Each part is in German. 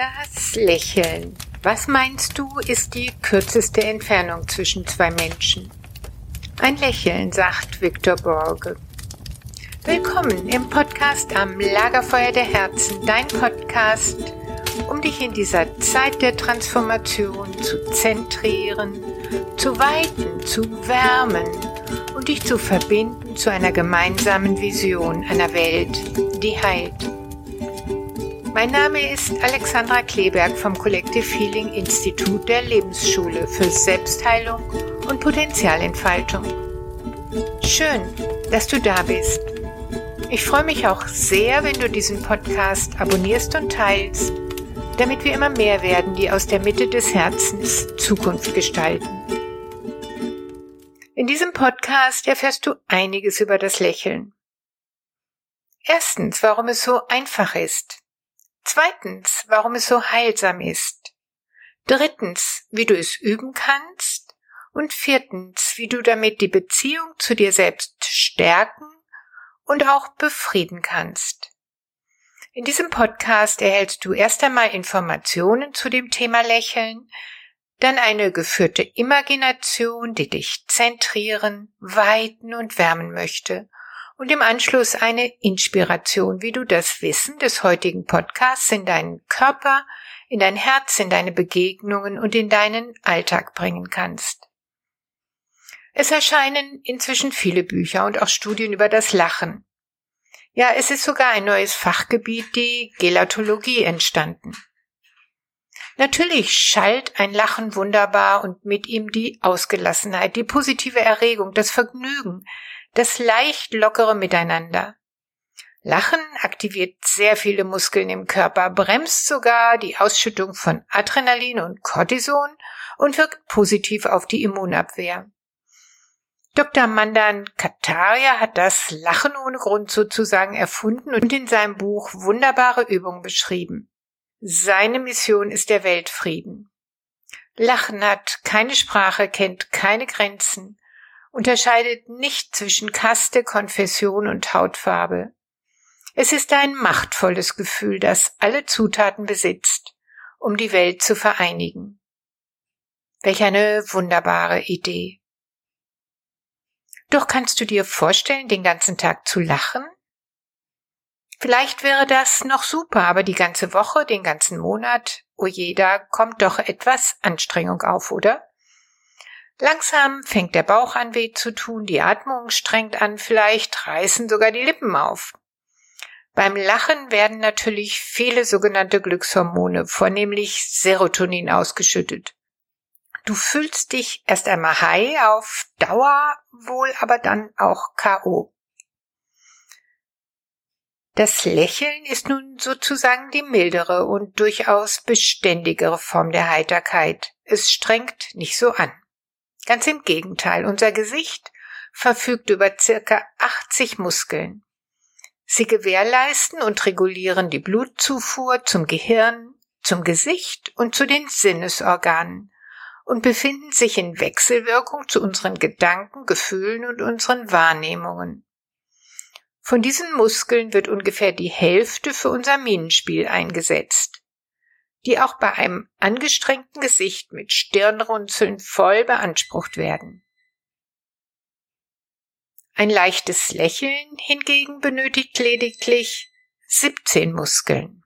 Das Lächeln. Was meinst du, ist die kürzeste Entfernung zwischen zwei Menschen? Ein Lächeln, sagt Viktor Borge. Willkommen im Podcast am Lagerfeuer der Herzen, dein Podcast, um dich in dieser Zeit der Transformation zu zentrieren, zu weiten, zu wärmen und dich zu verbinden zu einer gemeinsamen Vision einer Welt, die heilt. Mein Name ist Alexandra Kleberg vom Collective Healing Institut der Lebensschule für Selbstheilung und Potenzialentfaltung. Schön, dass du da bist. Ich freue mich auch sehr, wenn du diesen Podcast abonnierst und teilst, damit wir immer mehr werden, die aus der Mitte des Herzens Zukunft gestalten. In diesem Podcast erfährst du einiges über das Lächeln. Erstens, warum es so einfach ist. Zweitens, warum es so heilsam ist. Drittens, wie du es üben kannst. Und viertens, wie du damit die Beziehung zu dir selbst stärken und auch befrieden kannst. In diesem Podcast erhältst du erst einmal Informationen zu dem Thema Lächeln, dann eine geführte Imagination, die dich zentrieren, weiten und wärmen möchte und im Anschluss eine Inspiration, wie du das Wissen des heutigen Podcasts in deinen Körper, in dein Herz, in deine Begegnungen und in deinen Alltag bringen kannst. Es erscheinen inzwischen viele Bücher und auch Studien über das Lachen. Ja, es ist sogar ein neues Fachgebiet, die Gelatologie, entstanden. Natürlich schallt ein Lachen wunderbar und mit ihm die Ausgelassenheit, die positive Erregung, das Vergnügen, das leicht lockere Miteinander. Lachen aktiviert sehr viele Muskeln im Körper, bremst sogar die Ausschüttung von Adrenalin und Cortison und wirkt positiv auf die Immunabwehr. Dr. Mandan Kataria hat das Lachen ohne Grund sozusagen erfunden und in seinem Buch wunderbare Übungen beschrieben. Seine Mission ist der Weltfrieden. Lachen hat keine Sprache, kennt keine Grenzen unterscheidet nicht zwischen Kaste, Konfession und Hautfarbe. Es ist ein machtvolles Gefühl, das alle Zutaten besitzt, um die Welt zu vereinigen. Welch eine wunderbare Idee. Doch kannst du dir vorstellen, den ganzen Tag zu lachen? Vielleicht wäre das noch super, aber die ganze Woche, den ganzen Monat, oh je, da kommt doch etwas Anstrengung auf, oder? Langsam fängt der Bauch an weh zu tun, die Atmung strengt an, vielleicht reißen sogar die Lippen auf. Beim Lachen werden natürlich viele sogenannte Glückshormone, vornehmlich Serotonin, ausgeschüttet. Du fühlst dich erst einmal high auf Dauer, wohl aber dann auch KO. Das Lächeln ist nun sozusagen die mildere und durchaus beständigere Form der Heiterkeit. Es strengt nicht so an. Ganz im Gegenteil, unser Gesicht verfügt über circa 80 Muskeln. Sie gewährleisten und regulieren die Blutzufuhr zum Gehirn, zum Gesicht und zu den Sinnesorganen und befinden sich in Wechselwirkung zu unseren Gedanken, Gefühlen und unseren Wahrnehmungen. Von diesen Muskeln wird ungefähr die Hälfte für unser Minenspiel eingesetzt die auch bei einem angestrengten Gesicht mit Stirnrunzeln voll beansprucht werden. Ein leichtes Lächeln hingegen benötigt lediglich 17 Muskeln.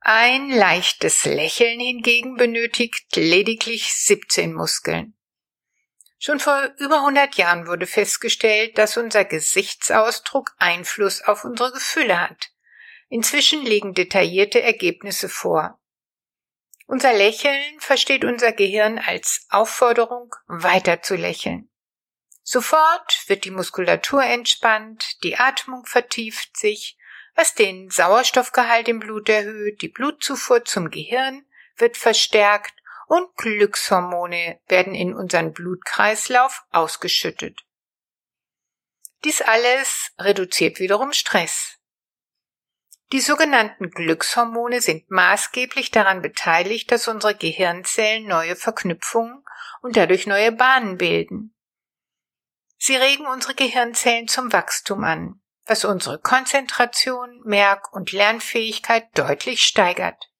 Ein leichtes Lächeln hingegen benötigt lediglich 17 Muskeln. Schon vor über 100 Jahren wurde festgestellt, dass unser Gesichtsausdruck Einfluss auf unsere Gefühle hat. Inzwischen liegen detaillierte Ergebnisse vor. Unser Lächeln versteht unser Gehirn als Aufforderung, weiter zu lächeln. Sofort wird die Muskulatur entspannt, die Atmung vertieft sich, was den Sauerstoffgehalt im Blut erhöht, die Blutzufuhr zum Gehirn wird verstärkt und Glückshormone werden in unseren Blutkreislauf ausgeschüttet. Dies alles reduziert wiederum Stress. Die sogenannten Glückshormone sind maßgeblich daran beteiligt, dass unsere Gehirnzellen neue Verknüpfungen und dadurch neue Bahnen bilden. Sie regen unsere Gehirnzellen zum Wachstum an, was unsere Konzentration, Merk- und Lernfähigkeit deutlich steigert.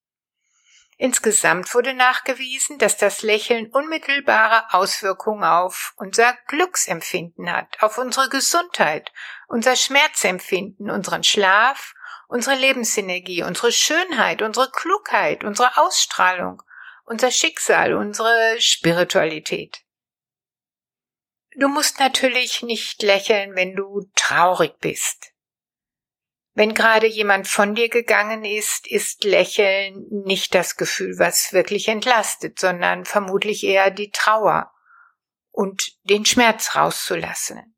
Insgesamt wurde nachgewiesen, dass das Lächeln unmittelbare Auswirkungen auf unser Glücksempfinden hat, auf unsere Gesundheit, unser Schmerzempfinden, unseren Schlaf, unsere Lebensenergie, unsere Schönheit, unsere Klugheit, unsere Ausstrahlung, unser Schicksal, unsere Spiritualität. Du musst natürlich nicht lächeln, wenn du traurig bist. Wenn gerade jemand von dir gegangen ist, ist Lächeln nicht das Gefühl, was wirklich entlastet, sondern vermutlich eher die Trauer und den Schmerz rauszulassen.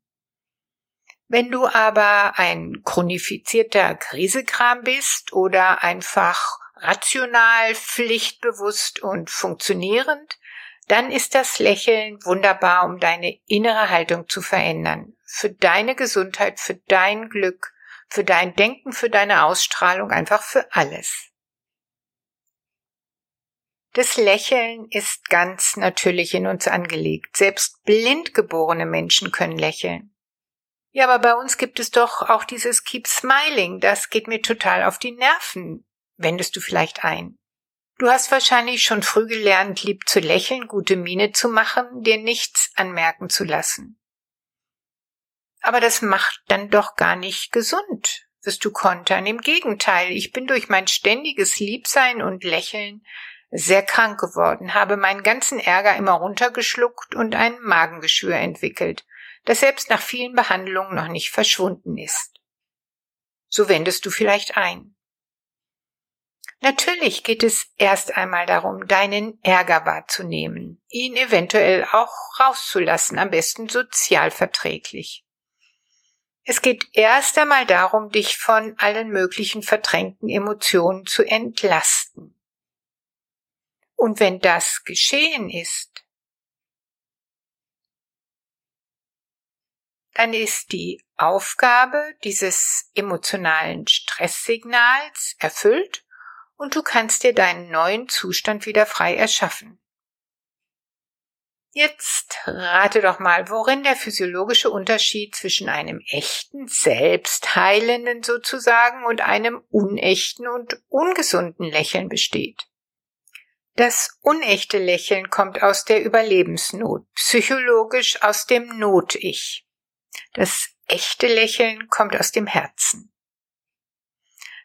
Wenn du aber ein chronifizierter Krisekram bist oder einfach rational, pflichtbewusst und funktionierend, dann ist das Lächeln wunderbar, um deine innere Haltung zu verändern, für deine Gesundheit, für dein Glück, für dein Denken, für deine Ausstrahlung, einfach für alles. Das Lächeln ist ganz natürlich in uns angelegt. Selbst blind geborene Menschen können lächeln. Ja, aber bei uns gibt es doch auch dieses Keep Smiling. Das geht mir total auf die Nerven. Wendest du vielleicht ein? Du hast wahrscheinlich schon früh gelernt, lieb zu lächeln, gute Miene zu machen, dir nichts anmerken zu lassen. Aber das macht dann doch gar nicht gesund, wirst du kontern. Im Gegenteil, ich bin durch mein ständiges Liebsein und Lächeln sehr krank geworden, habe meinen ganzen Ärger immer runtergeschluckt und ein Magengeschwür entwickelt, das selbst nach vielen Behandlungen noch nicht verschwunden ist. So wendest du vielleicht ein. Natürlich geht es erst einmal darum, deinen Ärger wahrzunehmen, ihn eventuell auch rauszulassen, am besten sozialverträglich. Es geht erst einmal darum, dich von allen möglichen verdrängten Emotionen zu entlasten. Und wenn das geschehen ist, dann ist die Aufgabe dieses emotionalen Stresssignals erfüllt und du kannst dir deinen neuen Zustand wieder frei erschaffen. Jetzt rate doch mal, worin der physiologische Unterschied zwischen einem echten, selbstheilenden sozusagen und einem unechten und ungesunden Lächeln besteht. Das unechte Lächeln kommt aus der Überlebensnot, psychologisch aus dem Not-Ich. Das echte Lächeln kommt aus dem Herzen.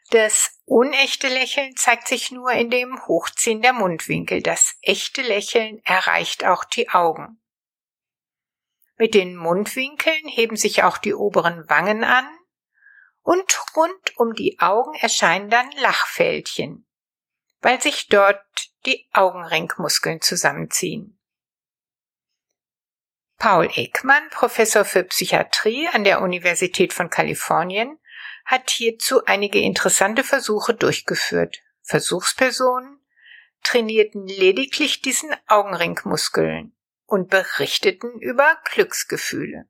Das unechte Lächeln zeigt sich nur in dem Hochziehen der Mundwinkel. Das echte Lächeln erreicht auch die Augen. Mit den Mundwinkeln heben sich auch die oberen Wangen an und rund um die Augen erscheinen dann Lachfältchen, weil sich dort die Augenringmuskeln zusammenziehen. Paul Ekman, Professor für Psychiatrie an der Universität von Kalifornien, hat hierzu einige interessante Versuche durchgeführt. Versuchspersonen trainierten lediglich diesen Augenringmuskeln und berichteten über Glücksgefühle.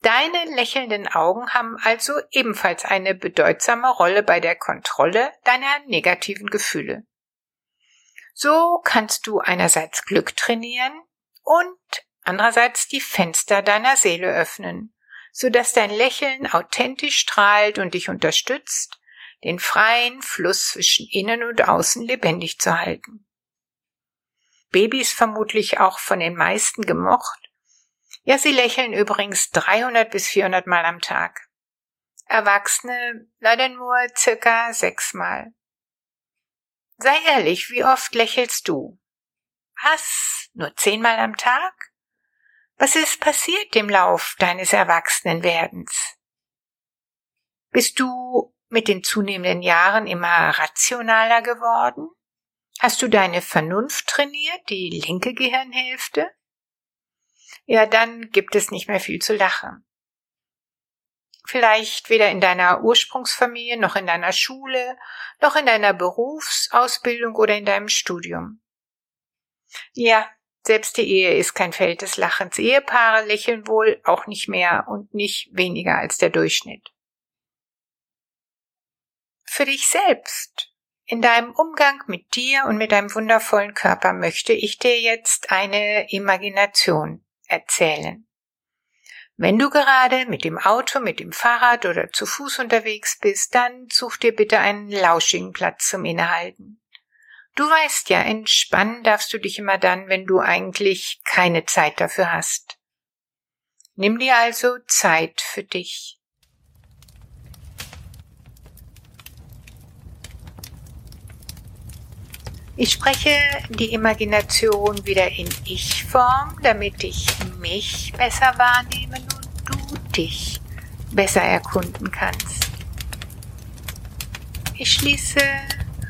Deine lächelnden Augen haben also ebenfalls eine bedeutsame Rolle bei der Kontrolle deiner negativen Gefühle. So kannst du einerseits Glück trainieren und andererseits die Fenster deiner Seele öffnen so dass dein Lächeln authentisch strahlt und dich unterstützt, den freien Fluss zwischen innen und außen lebendig zu halten. Babys vermutlich auch von den meisten gemocht. Ja, sie lächeln übrigens 300 bis 400 Mal am Tag. Erwachsene leider nur circa sechsmal. Sei ehrlich, wie oft lächelst du? Was? Nur zehnmal am Tag? Was ist passiert im Lauf deines Erwachsenenwerdens? Bist du mit den zunehmenden Jahren immer rationaler geworden? Hast du deine Vernunft trainiert, die linke Gehirnhälfte? Ja, dann gibt es nicht mehr viel zu lachen. Vielleicht weder in deiner Ursprungsfamilie, noch in deiner Schule, noch in deiner Berufsausbildung oder in deinem Studium. Ja, selbst die Ehe ist kein Feld des Lachens. Ehepaare lächeln wohl auch nicht mehr und nicht weniger als der Durchschnitt. Für dich selbst, in deinem Umgang mit dir und mit deinem wundervollen Körper möchte ich dir jetzt eine Imagination erzählen. Wenn du gerade mit dem Auto, mit dem Fahrrad oder zu Fuß unterwegs bist, dann such dir bitte einen lauschigen Platz zum Innehalten. Du weißt ja, entspannen darfst du dich immer dann, wenn du eigentlich keine Zeit dafür hast. Nimm dir also Zeit für dich. Ich spreche die Imagination wieder in Ich-Form, damit ich mich besser wahrnehmen und du dich besser erkunden kannst. Ich schließe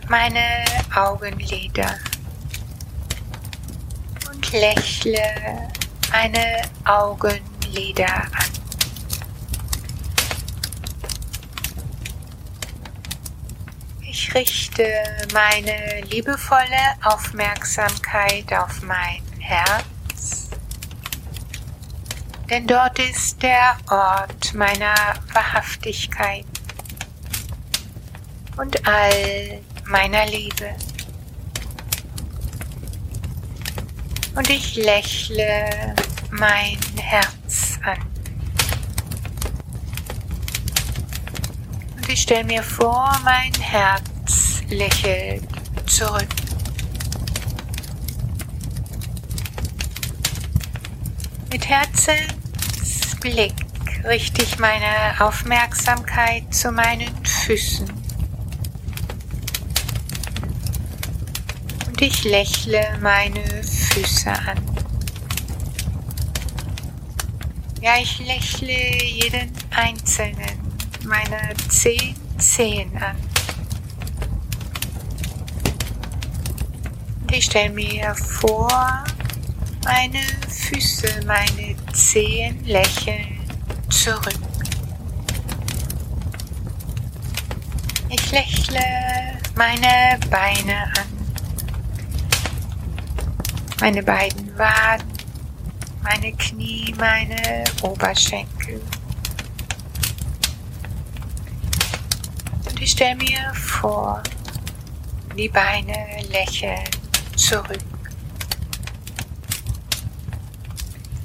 meine Augenlider. Und lächle meine Augenlider an. Ich richte meine liebevolle Aufmerksamkeit auf mein Herz, denn dort ist der Ort meiner Wahrhaftigkeit. Und all meiner Liebe. Und ich lächle mein Herz an. Und ich stelle mir vor, mein Herz lächelt zurück. Mit Herzensblick richte ich meine Aufmerksamkeit zu meinen Füßen. Ich lächle meine Füße an. Ja, ich lächle jeden einzelnen meiner zehn Zehen an. Und ich stelle mir vor, meine Füße, meine Zehen lächeln zurück. Ich lächle meine Beine an meine beiden Waden, meine Knie, meine Oberschenkel. Und ich stelle mir vor, die Beine lächeln zurück.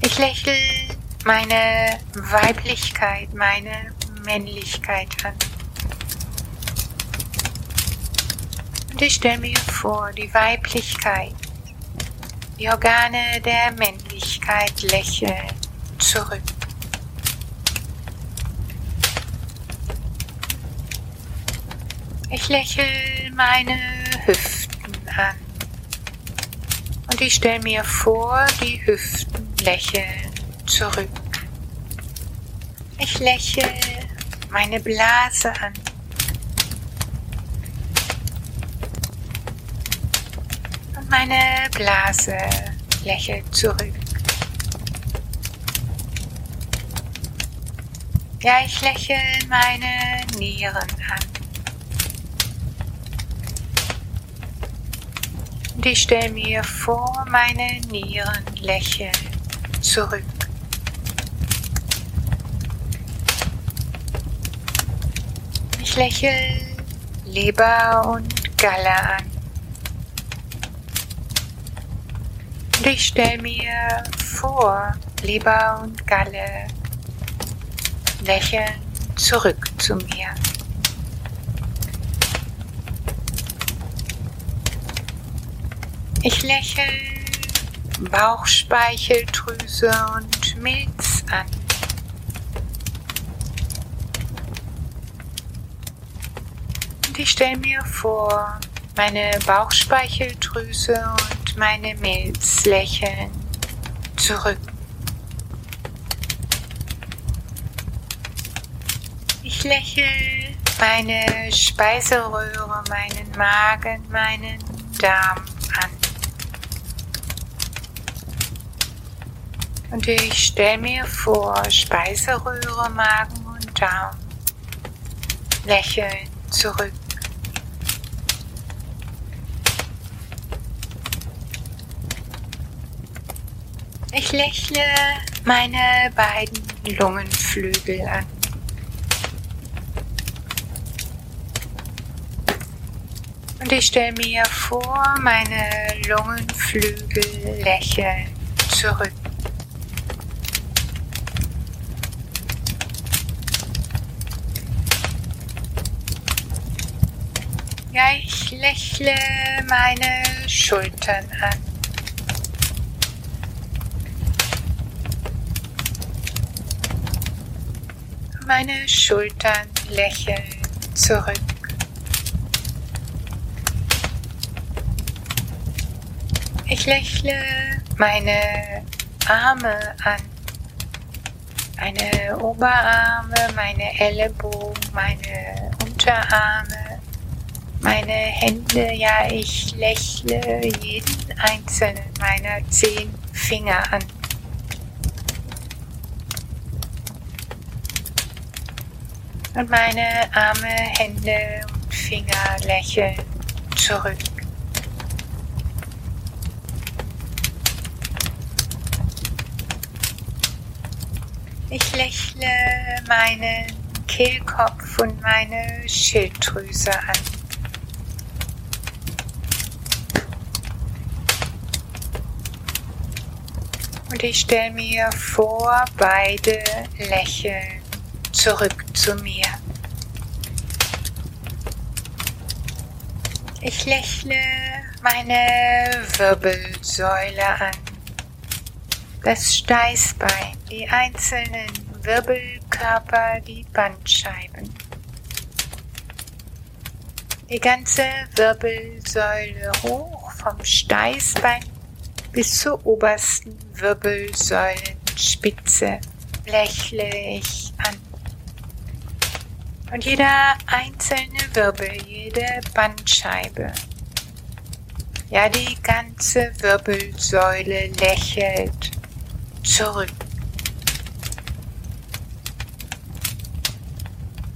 Ich lächle meine Weiblichkeit, meine Männlichkeit an. Und ich stelle mir vor, die Weiblichkeit die Organe der Männlichkeit lächeln zurück. Ich lächle meine Hüften an und ich stelle mir vor, die Hüften lächeln zurück. Ich lächle meine Blase an Meine Blase lächelt zurück. Ja, ich lächle meine Nieren an. Und ich stelle mir vor, meine Nieren lächeln zurück. Ich lächle Leber und Galle an. Ich stelle mir vor, Leber und Galle lächeln zurück zu mir. Ich lächle Bauchspeicheldrüse und Milz an. Und ich stelle mir vor, meine Bauchspeicheldrüse und meine Milz lächeln zurück. Ich lächle meine Speiseröhre, meinen Magen, meinen Darm an. Und ich stelle mir vor, Speiseröhre, Magen und Darm lächeln zurück. Ich lächle meine beiden Lungenflügel an. Und ich stelle mir vor, meine Lungenflügel lächeln zurück. Ja, ich lächle meine Schultern an. Meine Schultern lächeln zurück. Ich lächle meine Arme an. Meine Oberarme, meine Ellenbogen, meine Unterarme, meine Hände. Ja, ich lächle jeden einzelnen meiner zehn Finger an. Und meine Arme, Hände und Finger lächeln zurück. Ich lächle meinen Kehlkopf und meine Schilddrüse an. Und ich stelle mir vor, beide lächeln zurück zu mir. Ich lächle meine Wirbelsäule an das Steißbein, die einzelnen Wirbelkörper, die Bandscheiben. Die ganze Wirbelsäule hoch vom Steißbein bis zur obersten Wirbelsäulenspitze lächle ich. Und jeder einzelne Wirbel, jede Bandscheibe, ja die ganze Wirbelsäule lächelt zurück.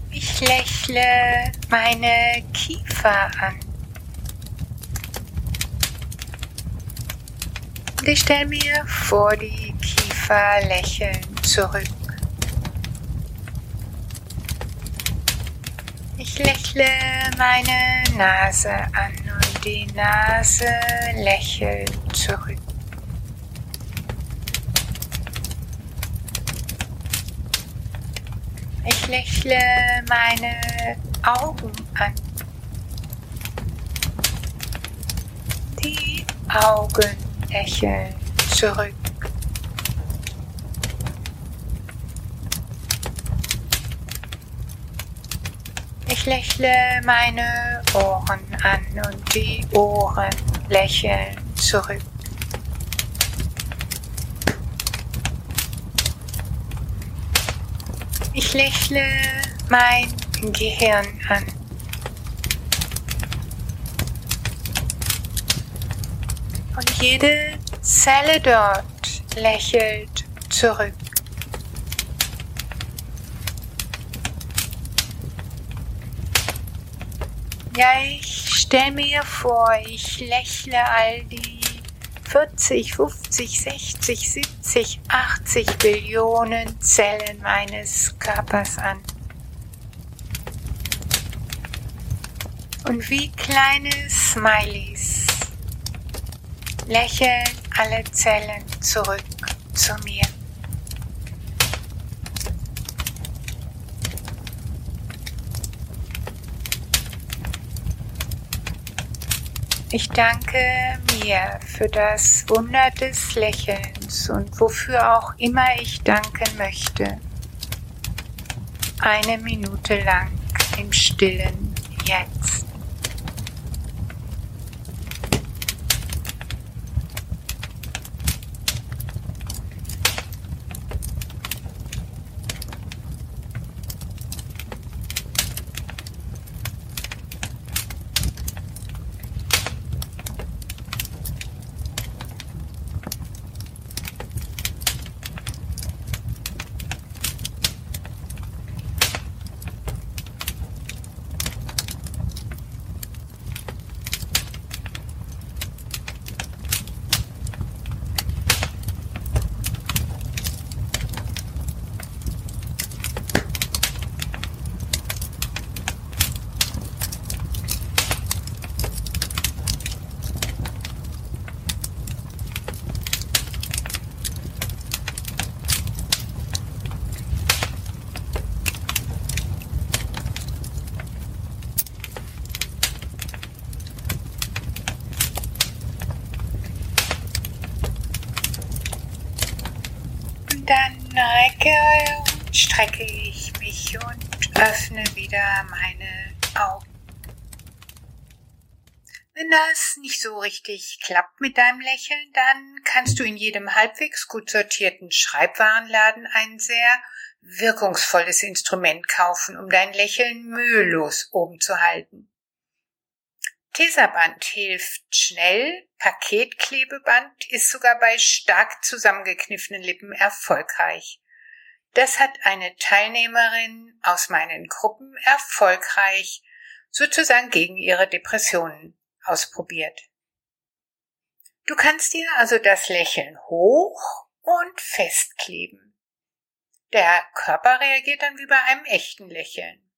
Ich lächle meine Kiefer an. Und ich stelle mir vor, die Kiefer lächeln zurück. Ich lächle meine Nase an und die Nase lächelt zurück. Ich lächle meine Augen an. Die Augen lächeln zurück. Ich lächle meine Ohren an und die Ohren lächeln zurück. Ich lächle mein Gehirn an. Und jede Zelle dort lächelt zurück. Ja, ich stelle mir vor, ich lächle all die 40, 50, 60, 70, 80 Billionen Zellen meines Körpers an. Und wie kleine Smileys lächeln alle Zellen zurück zu mir. Ich danke mir für das Wunder des Lächelns und wofür auch immer ich danken möchte. Eine Minute lang im stillen Jetzt. So richtig klappt mit deinem Lächeln, dann kannst du in jedem halbwegs gut sortierten Schreibwarenladen ein sehr wirkungsvolles Instrument kaufen, um dein Lächeln mühelos oben zu halten. Tesaband hilft schnell, Paketklebeband ist sogar bei stark zusammengekniffenen Lippen erfolgreich. Das hat eine Teilnehmerin aus meinen Gruppen erfolgreich sozusagen gegen ihre Depressionen ausprobiert. Du kannst dir also das Lächeln hoch und festkleben. Der Körper reagiert dann wie bei einem echten Lächeln.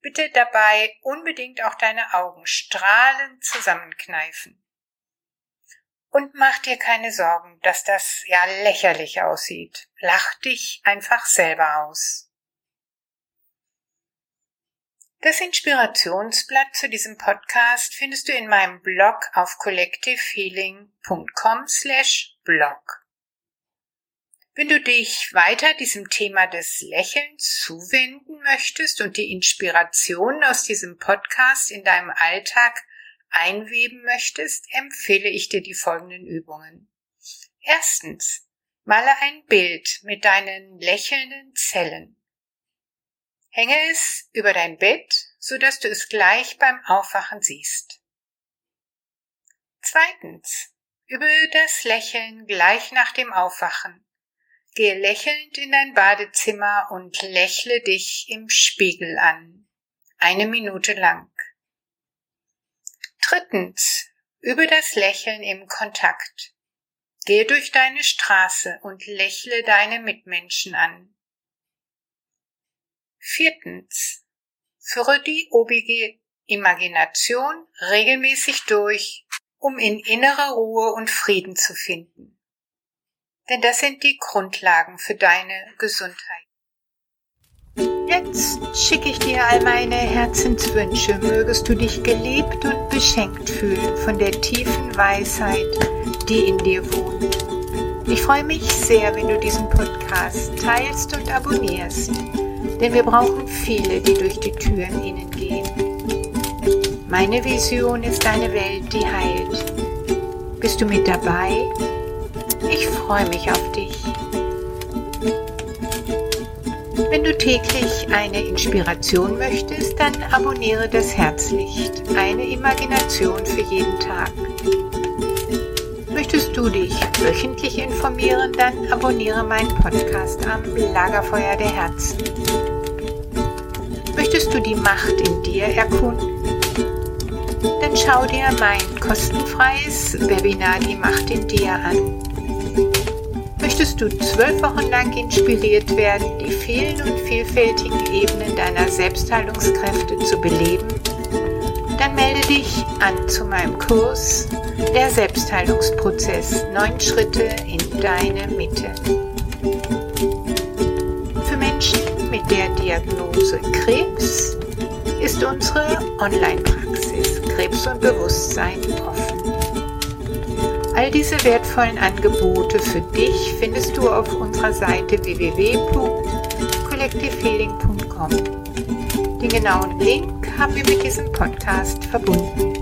Bitte dabei unbedingt auch deine Augen strahlend zusammenkneifen. Und mach dir keine Sorgen, dass das ja lächerlich aussieht. Lach dich einfach selber aus. Das Inspirationsblatt zu diesem Podcast findest du in meinem Blog auf collectivehealing.com slash blog. Wenn du dich weiter diesem Thema des Lächelns zuwenden möchtest und die Inspiration aus diesem Podcast in deinem Alltag einweben möchtest, empfehle ich dir die folgenden Übungen. Erstens, male ein Bild mit deinen lächelnden Zellen. Hänge es über dein Bett, so dass du es gleich beim Aufwachen siehst. Zweitens. Übe das Lächeln gleich nach dem Aufwachen. Gehe lächelnd in dein Badezimmer und lächle dich im Spiegel an. Eine Minute lang. Drittens. Übe das Lächeln im Kontakt. Gehe durch deine Straße und lächle deine Mitmenschen an. Viertens. Führe die obige Imagination regelmäßig durch, um in innere Ruhe und Frieden zu finden. Denn das sind die Grundlagen für deine Gesundheit. Jetzt schicke ich dir all meine Herzenswünsche, mögest du dich geliebt und beschenkt fühlen von der tiefen Weisheit, die in dir wohnt. Ich freue mich sehr, wenn du diesen Podcast teilst und abonnierst denn wir brauchen viele, die durch die Türen innen gehen. Meine Vision ist eine Welt, die heilt. Bist du mit dabei? Ich freue mich auf dich. Wenn du täglich eine Inspiration möchtest, dann abonniere das Herzlicht, eine Imagination für jeden Tag. Möchtest du dich wöchentlich informieren, dann abonniere meinen Podcast am Lagerfeuer der Herzen. Möchtest du die Macht in dir erkunden? Dann schau dir mein kostenfreies Webinar Die Macht in dir an. Möchtest du zwölf Wochen lang inspiriert werden, die vielen und vielfältigen Ebenen deiner Selbstheilungskräfte zu beleben? Dann melde dich an zu meinem Kurs Der Selbstheilungsprozess. Neun Schritte in deine Mitte. mit der Diagnose Krebs ist unsere Online-Praxis Krebs und Bewusstsein offen. All diese wertvollen Angebote für dich findest du auf unserer Seite www.collectivehealing.com. Den genauen Link haben wir mit diesem Podcast verbunden.